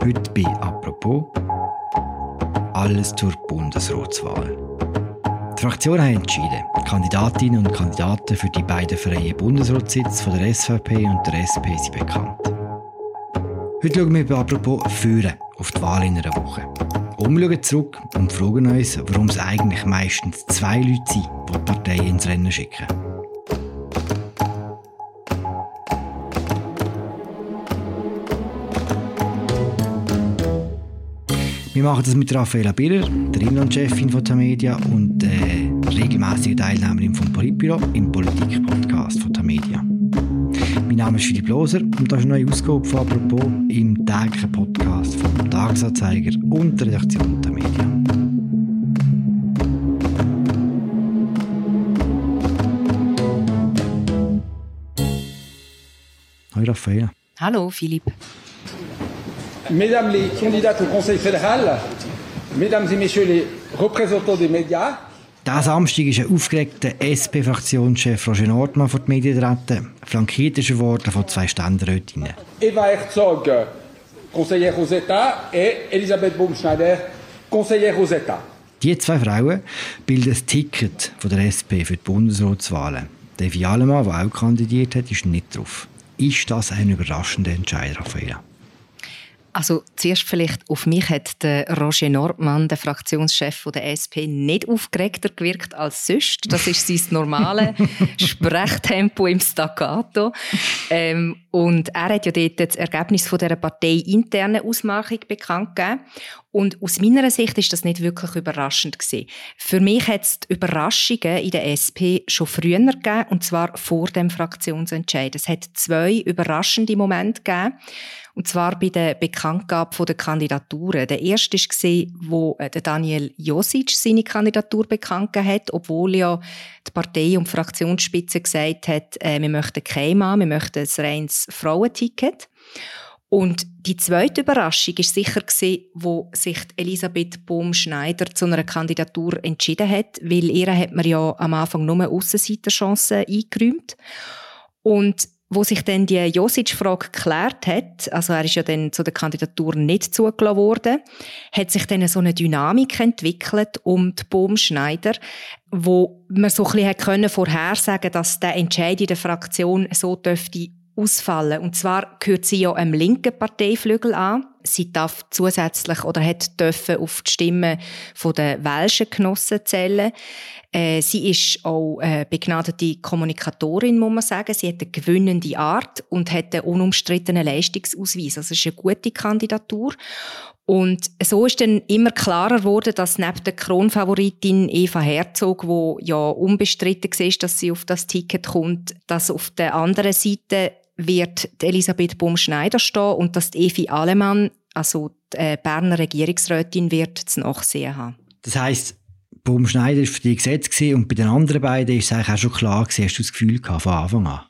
Heute bei «Apropos» alles zur Bundesratswahl. Die Fraktionen haben entschieden, Kandidatinnen und Kandidaten für die beiden freien Bundesratssitze von der SVP und der SP sind bekannt. Heute schauen wir bei «Apropos» führen auf die Wahl in einer Woche. Umschauen zurück und fragen uns, warum es eigentlich meistens zwei Leute sind, die die Parteien ins Rennen schicken. Wir machen das mit Raffaella Birrer, der Inlandchefin von Tamedia und äh, regelmäßige Teilnehmerin vom Politbüro im Politik-Podcast von Tamedia. Mein Name ist Philipp Loser und das ist eine neue Ausgabe von «Apropos» im täglichen Podcast vom Tagesanzeiger und der Redaktion Tamedia. Hallo Raffaella. Hallo Philipp. Mesdames les candidates au Conseil fédéral, Mesdames et Messieurs les représentants des médias, Diesen Samstag ist ein aufgeregter SP-Fraktionschef Roger Nordmann vor die Medien getreten. Flankiert ist er worden von zwei Ständerätinnen. Eva Herzog, conseillère aux États, et Elisabeth Baumschneider, conseillère aux États. Die zwei Frauen bilden das Ticket von der SP für die Bundesratswahlen. Devi Alemann, der auch kandidiert hat, ist nicht drauf. Ist das ein überraschender Entscheid, Raffaella? Also zuerst vielleicht auf mich hat der Roger Nordmann, der Fraktionschef der SP, nicht aufgeregter gewirkt als sonst. Das ist sein normales Sprechtempo im Staccato. Ähm, und er hat ja dort das Ergebnis von dieser parteiinternen Ausmachung bekannt gegeben. Und aus meiner Sicht ist das nicht wirklich überraschend gewesen. Für mich hat es Überraschungen in der SP schon früher gegeben, und zwar vor dem Fraktionsentscheid. Es hat zwei überraschende Momente gegeben. Und zwar bei der Bekanntgabe der Kandidaturen. Der erste war, wo äh, Daniel Josic seine Kandidatur bekannt hat, obwohl ja die Partei und die Fraktionsspitze gesagt hat, äh, wir möchten kein Mann, wir möchten ein reines Frauenticket. Und die zweite Überraschung war sicher, wo sich Elisabeth Bohm-Schneider zu einer Kandidatur entschieden hat, weil ihr hat man ja am Anfang nur Aussenseiterchancen eingeräumt. Und wo sich dann die Josic-Frage geklärt hat, also er ist ja dann zu der Kandidatur nicht zugelassen worden, hat sich dann so eine Dynamik entwickelt um die Bohm-Schneider, wo man so ein bisschen vorhersagen dass der Entscheid in der Fraktion so dürfte ausfallen. Und zwar gehört sie ja einem linken Parteiflügel an. Sie darf zusätzlich oder hat dürfen auf die Stimmen der welschen Genossen zählen. Äh, sie ist auch äh, begnadete Kommunikatorin, muss man sagen. Sie hat eine gewinnende Art und hat einen unumstrittenen Leistungsausweis. Also ist eine gute Kandidatur. Und so ist dann immer klarer geworden, dass neben der Kronfavoritin Eva Herzog, wo ja unbestritten war, dass sie auf das Ticket kommt, dass auf der anderen Seite wird Elisabeth Baum-Schneider stehen und dass Evi Alemann, also die äh, Berner Regierungsrätin, wird zu Nachsehen haben. Das heisst, Baum-Schneider war für die Gesetz und bei den anderen beiden ist es eigentlich auch schon klar gewesen, hast du das Gefühl gehabt, von Anfang an?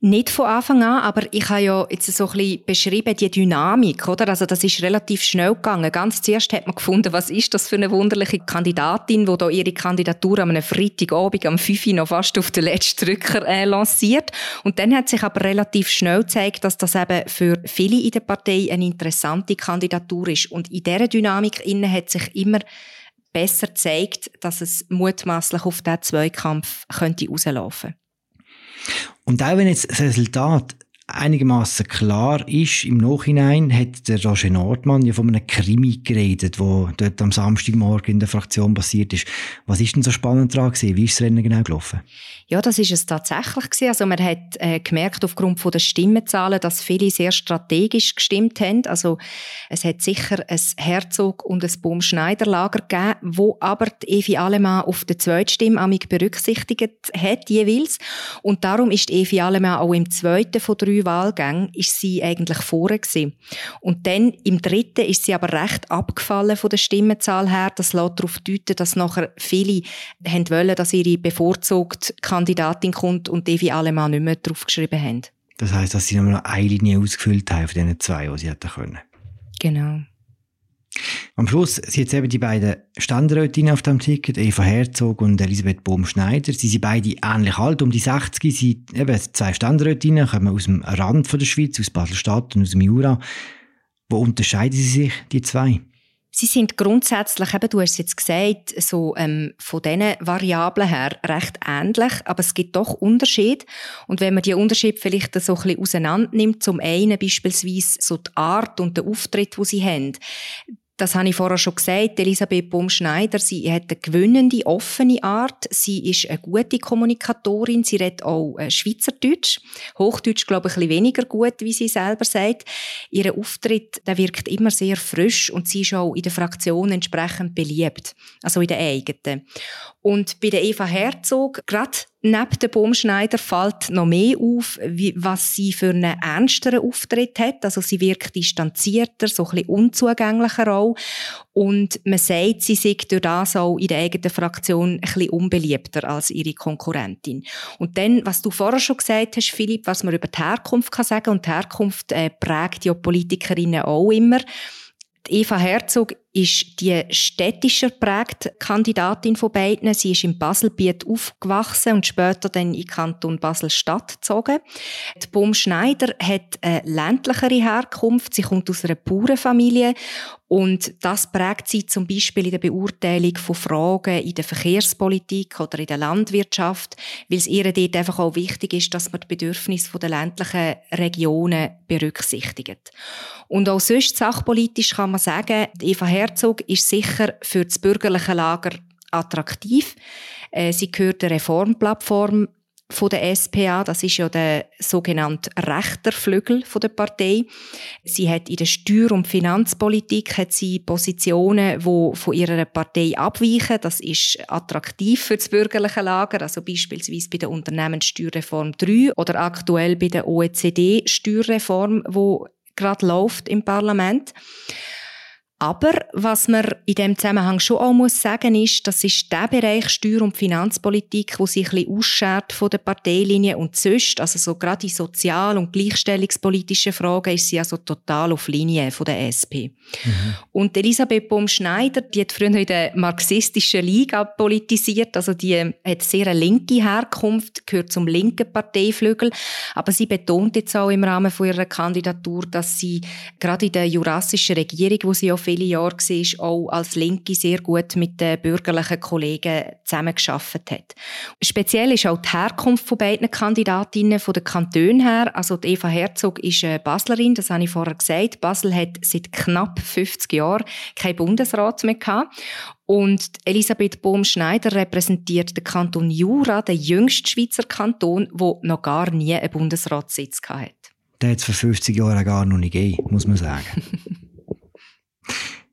Nicht von Anfang an, aber ich habe ja jetzt so ein bisschen beschrieben, die Dynamik, oder? Also das ist relativ schnell gegangen. Ganz zuerst hat man gefunden, was ist das für eine wunderliche Kandidatin, die da ihre Kandidatur am Freitagabend am 5 Uhr noch fast auf den letzten Drücker äh, lanciert. Und dann hat sich aber relativ schnell gezeigt, dass das eben für viele in der Partei eine interessante Kandidatur ist. Und in dieser Dynamik innen hat sich immer besser gezeigt, dass es mutmaßlich auf diesen Zweikampf könnte rauslaufen könnte. Und auch wenn jetzt das Resultat einigermaßen klar ist, im Nachhinein hat der Roger Nordmann ja von einem Krimi geredet, wo dort am Samstagmorgen in der Fraktion passiert ist. Was ist denn so spannend daran gewesen? Wie ist das Rennen genau gelaufen? Ja, das ist es tatsächlich gewesen. Also man hat äh, gemerkt aufgrund von der Stimmenzahlen, dass viele sehr strategisch gestimmt haben. Also es hat sicher ein Herzog und ein Baumschneider-Lager gegeben, wo aber die Evi Alemann auf der Zweitstimme amig berücksichtigt hat jeweils. Und darum ist die Evi Alemann auch im zweiten von drei Wahlgängen ist sie eigentlich vorne gewesen. Und dann im dritten ist sie aber recht abgefallen von der Stimmenzahl her. Das lässt darauf deuten, dass nachher viele haben wollen, dass ihre bevorzugte Kandidatin kommt und Evi Alemann nicht mehr draufgeschrieben haben. Das heisst, dass sie nur noch eine Linie ausgefüllt haben von diesen zwei, die sie hätten können. Genau. Am Schluss sind jetzt eben die beiden Ständerätinnen auf dem Ticket, Eva Herzog und Elisabeth Bohm-Schneider. Sie sind beide ähnlich alt, um die 60. Sie eben zwei Ständerätinnen, kommen aus dem Rand von der Schweiz, aus Basel-Stadt und aus dem Jura. Wo unterscheiden sie sich, die zwei? Sie sind grundsätzlich, eben, du hast es jetzt gesagt, so ähm, von diesen Variablen her recht ähnlich, aber es gibt doch Unterschiede. Und wenn man die Unterschiede vielleicht so ein bisschen auseinander nimmt, zum einen beispielsweise so die Art und der Auftritt, wo sie haben, das habe ich vorher schon gesagt. Elisabeth Baumschneider, sie hat eine gewinnende, offene Art. Sie ist eine gute Kommunikatorin. Sie redet auch äh, Schweizerdeutsch. Hochdeutsch, glaube ich, ein bisschen weniger gut, wie sie selber sagt. Ihr Auftritt, der wirkt immer sehr frisch und sie ist auch in der Fraktion entsprechend beliebt. Also in der eigenen. Und bei der Eva Herzog, gerade neben dem Baumschneider fällt noch mehr auf, was sie für einen ernsteren Auftritt hat. Also sie wirkt distanzierter, so ein bisschen unzugänglicher auch. Und man sagt, sie sei durch das auch in der eigenen Fraktion ein bisschen unbeliebter als ihre Konkurrentin. Und dann, was du vorher schon gesagt hast, Philipp, was man über die Herkunft kann sagen, und die Herkunft äh, prägt ja Politikerinnen auch immer. Eva Herzog ist die städtischer prägte Kandidatin von beiden. Sie ist im Baselbiet aufgewachsen und später dann in Kanton Basel-Stadt gezogen. Die Baum Schneider hat eine ländlichere Herkunft. Sie kommt aus einer Bauernfamilie und das prägt sie zum Beispiel in der Beurteilung von Fragen in der Verkehrspolitik oder in der Landwirtschaft, weil es ihr dort einfach auch wichtig ist, dass man die Bedürfnisse der ländlichen Regionen berücksichtigt. Und auch sonst sachpolitisch kann man sagen, Eva Herzog ist sicher für das bürgerliche Lager attraktiv. Äh, sie gehört der Reformplattform von der SPA, das ist ja der sogenannte rechter Flügel von der Partei. Sie hat in der Steuer- und Finanzpolitik hat sie Positionen, wo von ihrer Partei abweichen. Das ist attraktiv für das bürgerliche Lager, also beispielsweise bei der Unternehmenssteuerreform 3 oder aktuell bei der OECD-Steuerreform, wo gerade läuft im Parlament. Aber was man in dem Zusammenhang schon auch muss sagen ist, das ist der Bereich Steuer- und Finanzpolitik, wo sich ein bisschen ausschert von der Parteilinie und sonst, also so gerade in sozial- und gleichstellungspolitischen Fragen ist sie also total auf Linie von der SP. Mhm. Und Elisabeth Baum-Schneider, die hat früher in der marxistischen Liga politisiert, also die hat sehr eine linke Herkunft, gehört zum linken Parteiflügel, aber sie betont jetzt auch im Rahmen von ihrer Kandidatur, dass sie gerade in der jurassischen Regierung, wo sie auch viele Jahre war, auch als Linke sehr gut mit den bürgerlichen Kollegen zusammengearbeitet hat. Speziell ist auch die Herkunft von beiden Kandidatinnen von den Kantonen her. Also die Eva Herzog ist eine Baslerin, das habe ich vorher gesagt. Basel hat seit knapp 50 Jahren keinen Bundesrat mehr gehabt. Und Elisabeth Bohm-Schneider repräsentiert den Kanton Jura, den jüngsten Schweizer Kanton, der noch gar nie einen Bundesratssitz hatte. Der hat es vor 50 Jahren gar noch nicht gegeben, muss man sagen.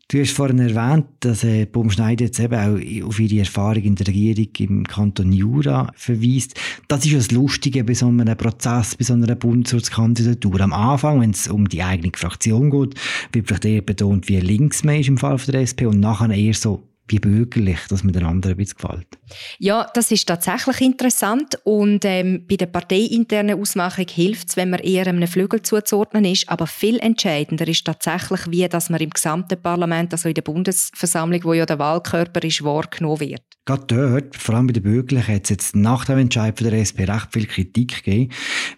Du hast vorhin erwähnt, dass äh, Baumschneider jetzt eben auch auf ihre Erfahrung in der Regierung im Kanton Jura verweist. Das ist das Lustige bei so einem Prozess, bei so einer Bundesratskandidatur. Am Anfang, wenn es um die eigene Fraktion geht, wird vielleicht eher betont, wie links man ist im Fall von der SP und nachher eher so wie bürgerlich, dass man den anderen ein bisschen gefällt. Ja, das ist tatsächlich interessant und ähm, bei der parteiinternen Ausmachung hilft es, wenn man eher einem Flügel zuzuordnen ist, aber viel entscheidender ist tatsächlich, wie dass man im gesamten Parlament, also in der Bundesversammlung, wo ja der Wahlkörper ist, wahrgenommen wird. Gerade dort, vor allem bei den Bürgerlichen, hat es jetzt nach dem Entscheid von der SP recht viel Kritik gegeben,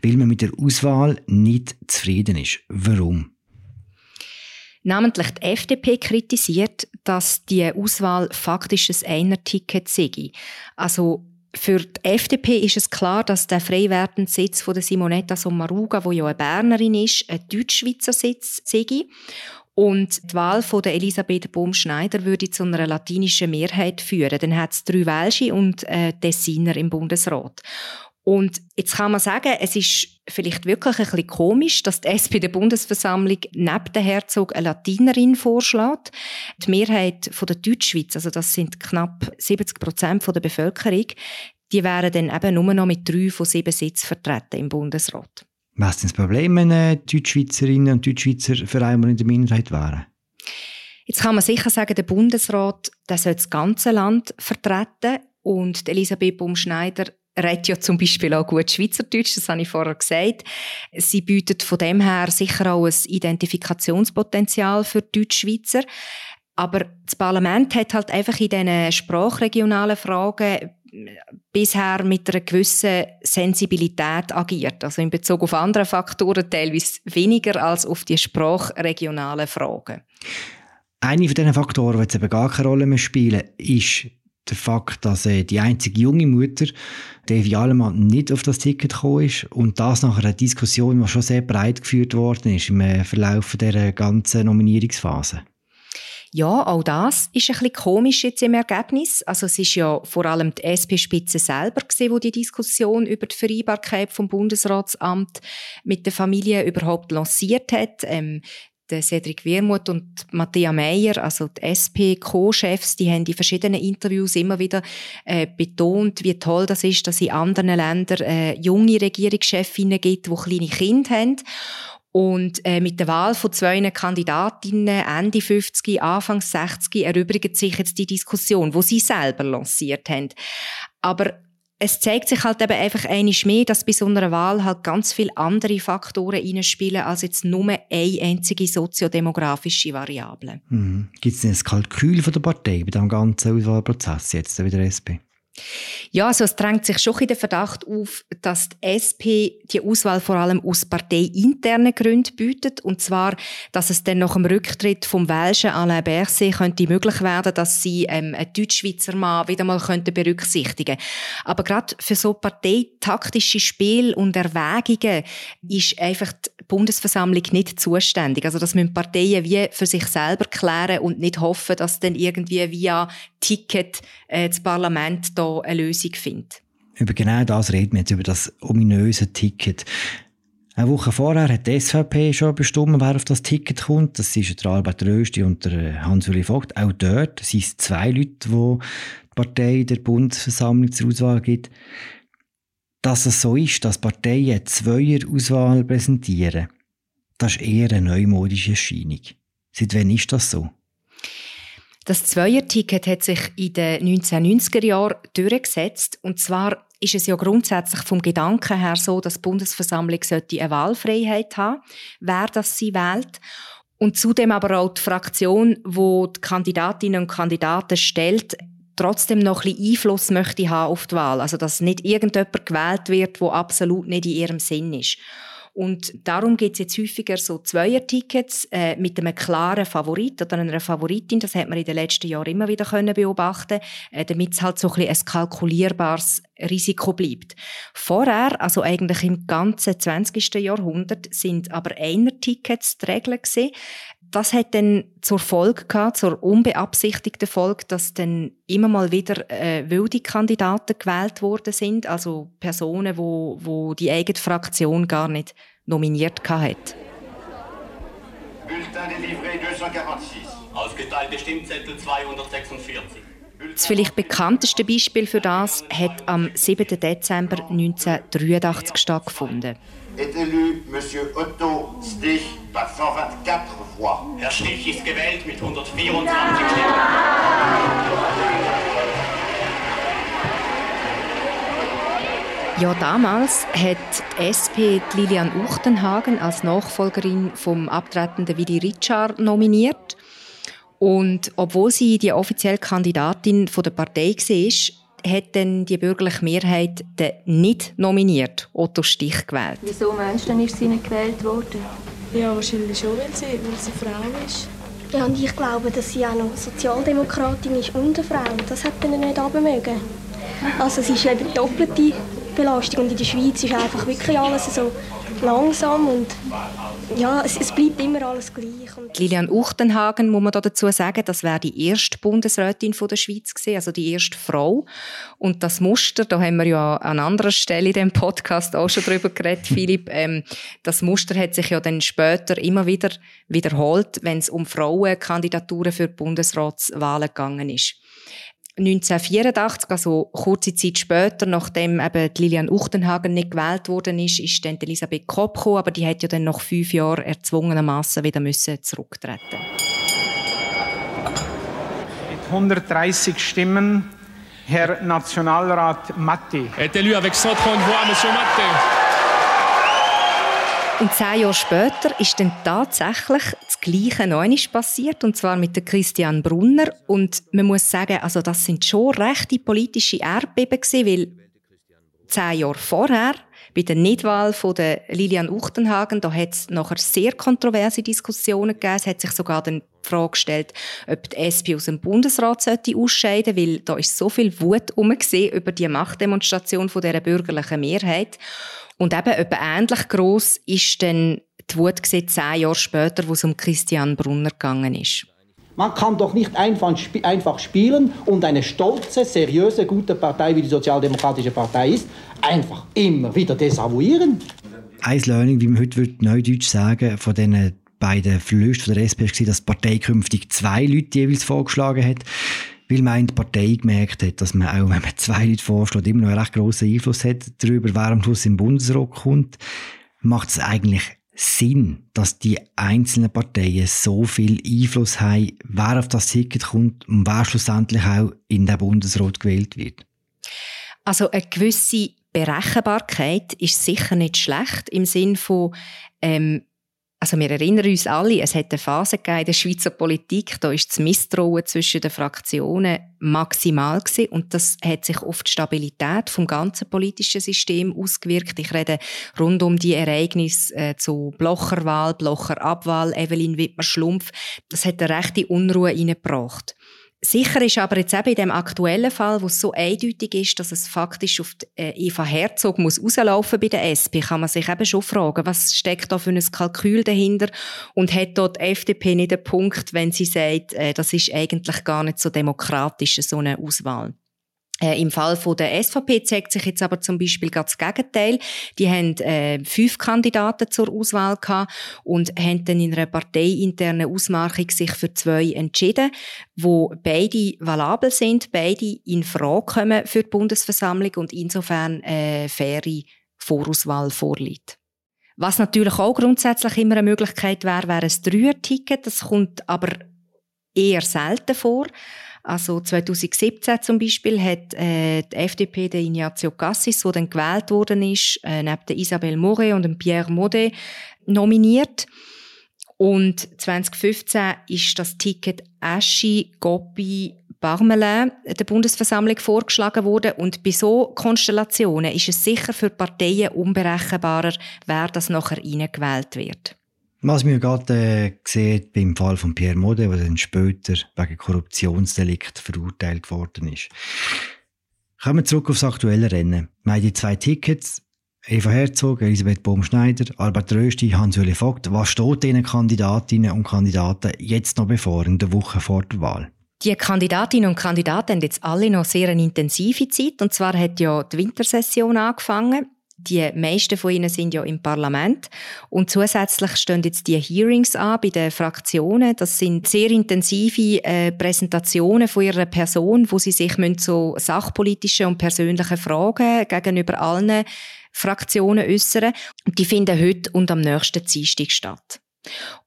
weil man mit der Auswahl nicht zufrieden ist. Warum? Namentlich die FDP kritisiert, dass die Auswahl faktisch ein Einer-Ticket sei. Also für die FDP ist es klar, dass der frei werdende Sitz von Simonetta Sommaruga, die ja eine Bernerin ist, ein Deutschschweizer Sitz sei. Und die Wahl von der Elisabeth Bohm-Schneider würde zu einer latinischen Mehrheit führen. Dann hat es drei Welsche und äh, Tessiner im Bundesrat. Und jetzt kann man sagen, es ist vielleicht wirklich ein bisschen komisch, dass die SP der Bundesversammlung neben der Herzog eine Latinerin vorschlägt. Die Mehrheit von der Deutschschweiz, also das sind knapp 70 Prozent der Bevölkerung, die wären dann eben nur noch mit drei von sieben Sitzen vertreten im Bundesrat. Was ist das Problem, wenn Deutschschweizerinnen und Deutschschweizer für einmal in der Minderheit wären? Jetzt kann man sicher sagen, der Bundesrat der soll das ganze Land vertreten und Elisabeth Baumschneider redet ja zum Beispiel auch gut Schweizerdeutsch, das habe ich vorher gesagt. Sie bietet von dem her sicher auch ein Identifikationspotenzial für Deutschschweizer. Aber das Parlament hat halt einfach in diesen sprachregionalen Fragen bisher mit einer gewissen Sensibilität agiert. Also in Bezug auf andere Faktoren teilweise weniger als auf die sprachregionalen Fragen. Eine von diesen Faktoren, die jetzt eben gar keine Rolle mehr spielen, ist der Fakt, dass äh, die einzige junge Mutter, Devi Alemann, nicht auf das Ticket gekommen ist und das nach einer Diskussion, die schon sehr breit geführt worden ist im äh, Verlauf der ganzen Nominierungsphase. Ja, auch das ist ein bisschen komisch jetzt im Ergebnis. Also es ist ja vor allem die SP-Spitze selber gewesen, wo die Diskussion über die Vereinbarkeit vom Bundesratsamt mit der Familie überhaupt lanciert hat. Ähm, der Cedric Wirmuth und Matthias Meyer, also die SP-Co-Chefs, die haben in verschiedenen Interviews immer wieder äh, betont, wie toll das ist, dass in anderen Ländern äh, junge Regierungschefinnen gibt, die kleine Kinder haben. Und äh, mit der Wahl von zwei Kandidatinnen Ende 50, Anfang 60 erübrigt sich jetzt die Diskussion, wo sie selber lanciert haben. Aber es zeigt sich halt eben einfach einiges mehr, dass bei so einer Wahl halt ganz viele andere Faktoren reinspielen, als jetzt nur eine einzige soziodemografische Variable. Mhm. Gibt es denn ein Kalkül von der Partei bei diesem ganzen Auswahlprozess jetzt bei der SP? Ja, also es drängt sich schon in den Verdacht auf, dass die SP die Auswahl vor allem aus parteiinternen Gründen bietet. Und zwar, dass es dann nach dem Rücktritt vom Welschen Alain Berset könnte möglich werden, dass sie ähm, einen Deutschschweizer Mann wieder mal könnte berücksichtigen Aber gerade für so parteitaktische Spiel und Erwägungen ist einfach Bundesversammlung nicht zuständig. Also das müssen Parteien wie für sich selber klären und nicht hoffen, dass dann irgendwie via Ticket äh, das Parlament da eine Lösung findet. Über genau das reden wir jetzt, über das ominöse Ticket. Eine Woche vorher hat die SVP schon bestimmt, wer auf das Ticket kommt. Das ist der Albert Rösti und der äh, Hans-Uli Vogt. Auch dort sind es zwei Leute, die die Partei der Bundesversammlung zur Auswahl gibt. Dass es so ist, dass Parteien Zweier-Auswahl präsentieren, das ist eher eine neumodische Erscheinung. Seit wann ist das so? Das Zweierticket hat sich in den 1990er Jahren durchgesetzt. Und zwar ist es ja grundsätzlich vom Gedanken her so, dass die Bundesversammlung eine Wahlfreiheit haben wer das sie wählt. Und zudem aber auch die Fraktion, die, die Kandidatinnen und Kandidaten stellt, trotzdem noch ein bisschen Einfluss möchte haben auf die Wahl. Also, dass nicht irgendjemand gewählt wird, wo absolut nicht in ihrem Sinn ist. Und darum gibt es jetzt häufiger so Zweier-Tickets äh, mit einem klaren Favorit oder einer Favoritin. Das hat man in den letzten Jahren immer wieder können beobachten, äh, damit es halt so ein, bisschen ein kalkulierbares Risiko bleibt. Vorher, also eigentlich im ganzen 20. Jahrhundert, sind aber Einer-Tickets die Regel gewesen. Das hat dann zur Folge gehabt, zur unbeabsichtigten Folge, dass dann immer mal wieder äh, wilde Kandidaten gewählt worden sind, also Personen, wo, wo die eigene Fraktion gar nicht nominiert hat. Bulletin délivré 246. Ausgeteilte Stimmzettel 246. Das vielleicht bekannteste Beispiel für das hat am 7. Dezember 1983 stattgefunden. Est élu Monsieur Otto Stich par 124 voix. Herr Stich ist gewählt mit 124 Stimmen. Ja, damals hat die SP Lilian Uchtenhagen als Nachfolgerin vom abtretenden Willy Richard nominiert. Und obwohl sie die offizielle Kandidatin der Partei war, hat dann die bürgerliche Mehrheit den nicht nominiert Otto Stich gewählt. Wieso meinst du, ist sie nicht gewählt worden? Ja, wahrscheinlich schon, weil sie, weil sie Frau ist. Ja, und ich glaube, dass sie auch noch Sozialdemokratin ist und eine Frau. Das hat dann nicht abmögen. Also es ist eben doppelte Belastung. Und in der Schweiz ist einfach wirklich alles so langsam und ja, es, es bleibt immer alles gleich. Und Lilian Uchtenhagen, muss man dazu sagen, das wäre die erste Bundesrätin von der Schweiz gewesen, also die erste Frau. Und das Muster, da haben wir ja an anderer Stelle in dem Podcast auch schon drüber geredet, Philipp, ähm, das Muster hat sich ja dann später immer wieder wiederholt, wenn es um Frauenkandidaturen für Bundesratswahlen gegangen ist. 1984, also kurze Zeit später, nachdem eben Lilian Uchtenhagen nicht gewählt worden ist, ist dann Elisabeth Kopp gekommen, aber die hat ja dann nach fünf Jahren erzwungenermaßen wieder müssen zurücktreten. Mit 130 Stimmen Herr Nationalrat Matti. Est élu avec 130 voix, Monsieur Matte. Und zehn Jahre später ist dann tatsächlich das Gleiche Neues passiert, und zwar mit Christian Brunner. Und man muss sagen, also das sind schon rechte politische Erdbeben gewesen, weil zehn Jahre vorher bei der Nichtwahl von der Lilian Uchtenhagen, da hat es nachher sehr kontroverse Diskussionen gegeben. Es hat sich sogar dann die Frage gestellt, ob die SP aus dem Bundesrat sollte ausscheiden sollte, weil da ist so viel Wut über die Machtdemonstration von dieser bürgerlichen Mehrheit. Und eben etwa ähnlich gross ist dann die Wut zehn Jahre später, wo es um Christian Brunner gegangen ist. Man kann doch nicht einfach, einfach spielen und eine stolze, seriöse, gute Partei, wie die Sozialdemokratische Partei ist, einfach immer wieder desavouieren. Ein Learning, wie man heute neudeutsch sagen von diesen beiden Verlusten von der SP war, dass die Partei künftig zwei Leute jeweils vorgeschlagen hat weil man die Partei gemerkt hat, dass man auch, wenn man zwei Leute vorschlägt, immer noch einen recht grossen Einfluss hat darüber, wer am Schluss im Bundesrat kommt, macht es eigentlich Sinn, dass die einzelnen Parteien so viel Einfluss haben, wer auf das Ticket kommt und wer schlussendlich auch in den Bundesrat gewählt wird? Also eine gewisse Berechenbarkeit ist sicher nicht schlecht im Sinn von ähm, also wir erinnern uns alle, es hat eine Phase gegeben in der Schweizer Politik, da ist das Misstrauen zwischen den Fraktionen maximal gewesen und das hat sich auf die Stabilität vom ganzen politischen System ausgewirkt. Ich rede rund um die Ereignisse äh, zu Blocherwahl, Blocherabwahl, Evelyn Wittmer-Schlumpf. Das hat eine rechte Unruhe hineingebracht. Sicher ist aber jetzt eben in dem aktuellen Fall, wo es so eindeutig ist, dass es faktisch auf die, äh, Eva Herzog muss rauslaufen bei der SP, kann man sich eben schon fragen, was steckt da für ein Kalkül dahinter und hat dort die FDP nicht den Punkt, wenn sie sagt, äh, das ist eigentlich gar nicht so demokratisch, so eine Auswahl. Äh, Im Fall von der SVP zeigt sich jetzt aber zum Beispiel ganz das Gegenteil. Die haben äh, fünf Kandidaten zur Auswahl gehabt und haben dann in einer parteiinternen Ausmachung sich für zwei entschieden, wo beide valabel sind, beide in Frage kommen für die Bundesversammlung und insofern äh, faire Vorauswahl vorliegt. Was natürlich auch grundsätzlich immer eine Möglichkeit wäre, wäre ein Dreier-Ticket. Das kommt aber eher selten vor. Also 2017 zum Beispiel hat äh, die FDP den Ignazio Cassis, der dann gewählt worden ist, äh, neben der Isabelle Moret und dem Pierre Modet nominiert. Und 2015 ist das Ticket Aschi, Goppi, Barmelin der Bundesversammlung vorgeschlagen worden. Und bei so Konstellationen ist es sicher für Parteien unberechenbarer, wer das nachher reingewählt wird. Was wir gerade äh, gesehen beim Fall von Pierre Mode, der dann später wegen Korruptionsdelikt verurteilt worden ist. Kommen wir zurück aufs aktuelle Rennen. Wir haben die zwei Tickets. Eva Herzog, Elisabeth Baumschneider, Albert Rösti, Hans-Juli Vogt. Was steht diesen Kandidatinnen und Kandidaten jetzt noch bevor, in der Woche vor der Wahl? Die Kandidatinnen und Kandidaten haben jetzt alle noch sehr eine intensive Zeit. Und zwar hat ja die Wintersession angefangen. Die meisten von ihnen sind ja im Parlament. Und zusätzlich stehen jetzt die Hearings an bei den Fraktionen. Das sind sehr intensive äh, Präsentationen von ihrer Person, wo sie sich zu sachpolitischen und persönlichen Fragen gegenüber allen Fraktionen äußern. Und die finden heute und am nächsten Dienstag statt.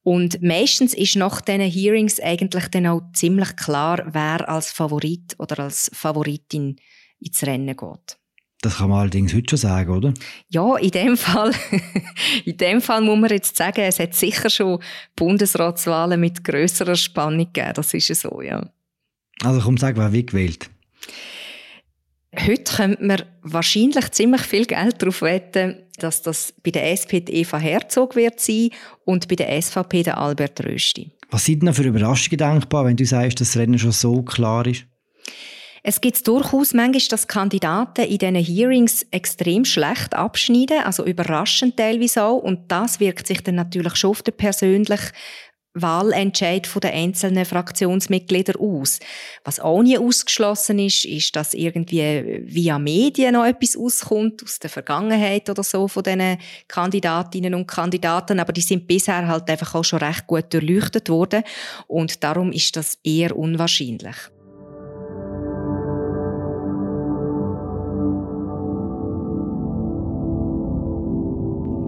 Und meistens ist nach diesen Hearings eigentlich dann auch ziemlich klar, wer als Favorit oder als Favoritin ins Rennen geht. Das kann man allerdings heute schon sagen, oder? Ja, in dem Fall, in dem Fall muss man jetzt sagen, es hat sicher schon Bundesratswahlen mit grösserer Spannung gegeben. Das ist ja so, ja. Also komm, sag, wer wie gewählt? Heute könnte man wahrscheinlich ziemlich viel Geld darauf wetten, dass das bei der SP die Eva Herzog wird sein und bei der SVP der Albert Rösti. Was sind denn für Überraschungen denkbar, wenn du sagst, dass das Rennen schon so klar ist? Es gibt durchaus manchmal, dass Kandidaten in diesen Hearings extrem schlecht abschneiden, also überraschend teilweise auch. Und das wirkt sich dann natürlich schon auf den persönlichen Wahlentscheid der einzelnen Fraktionsmitglieder aus. Was auch nie ausgeschlossen ist, ist, dass irgendwie via Medien noch etwas auskommt aus der Vergangenheit oder so von diesen Kandidatinnen und Kandidaten. Aber die sind bisher halt einfach auch schon recht gut durchleuchtet worden. Und darum ist das eher unwahrscheinlich.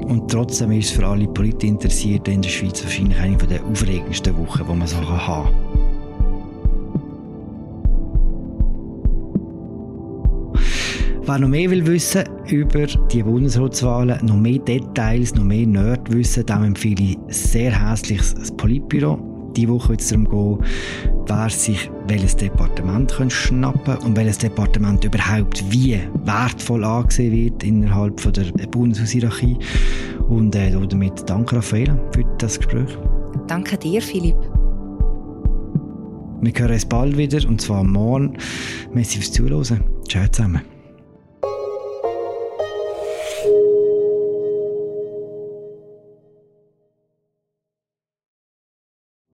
Und trotzdem ist es für alle Politinteressierten in der Schweiz wahrscheinlich eine der aufregendsten Wochen, die man so haben kann. Wer noch mehr will wissen über die Bundesratswahlen, noch mehr Details, noch mehr Nerdwissen, dem empfehle ich sehr herzlich das Politbüro. Die Woche wird es darum gehen, wer sich welches Departement schnappen und welches Departement überhaupt wie wertvoll angesehen wird innerhalb von der Bundeshaushierarchie. Und äh, damit danke Raffaella für das Gespräch. Danke dir, Philipp. Wir hören uns bald wieder, und zwar morgen. Merci fürs Zuhören. Ciao zusammen.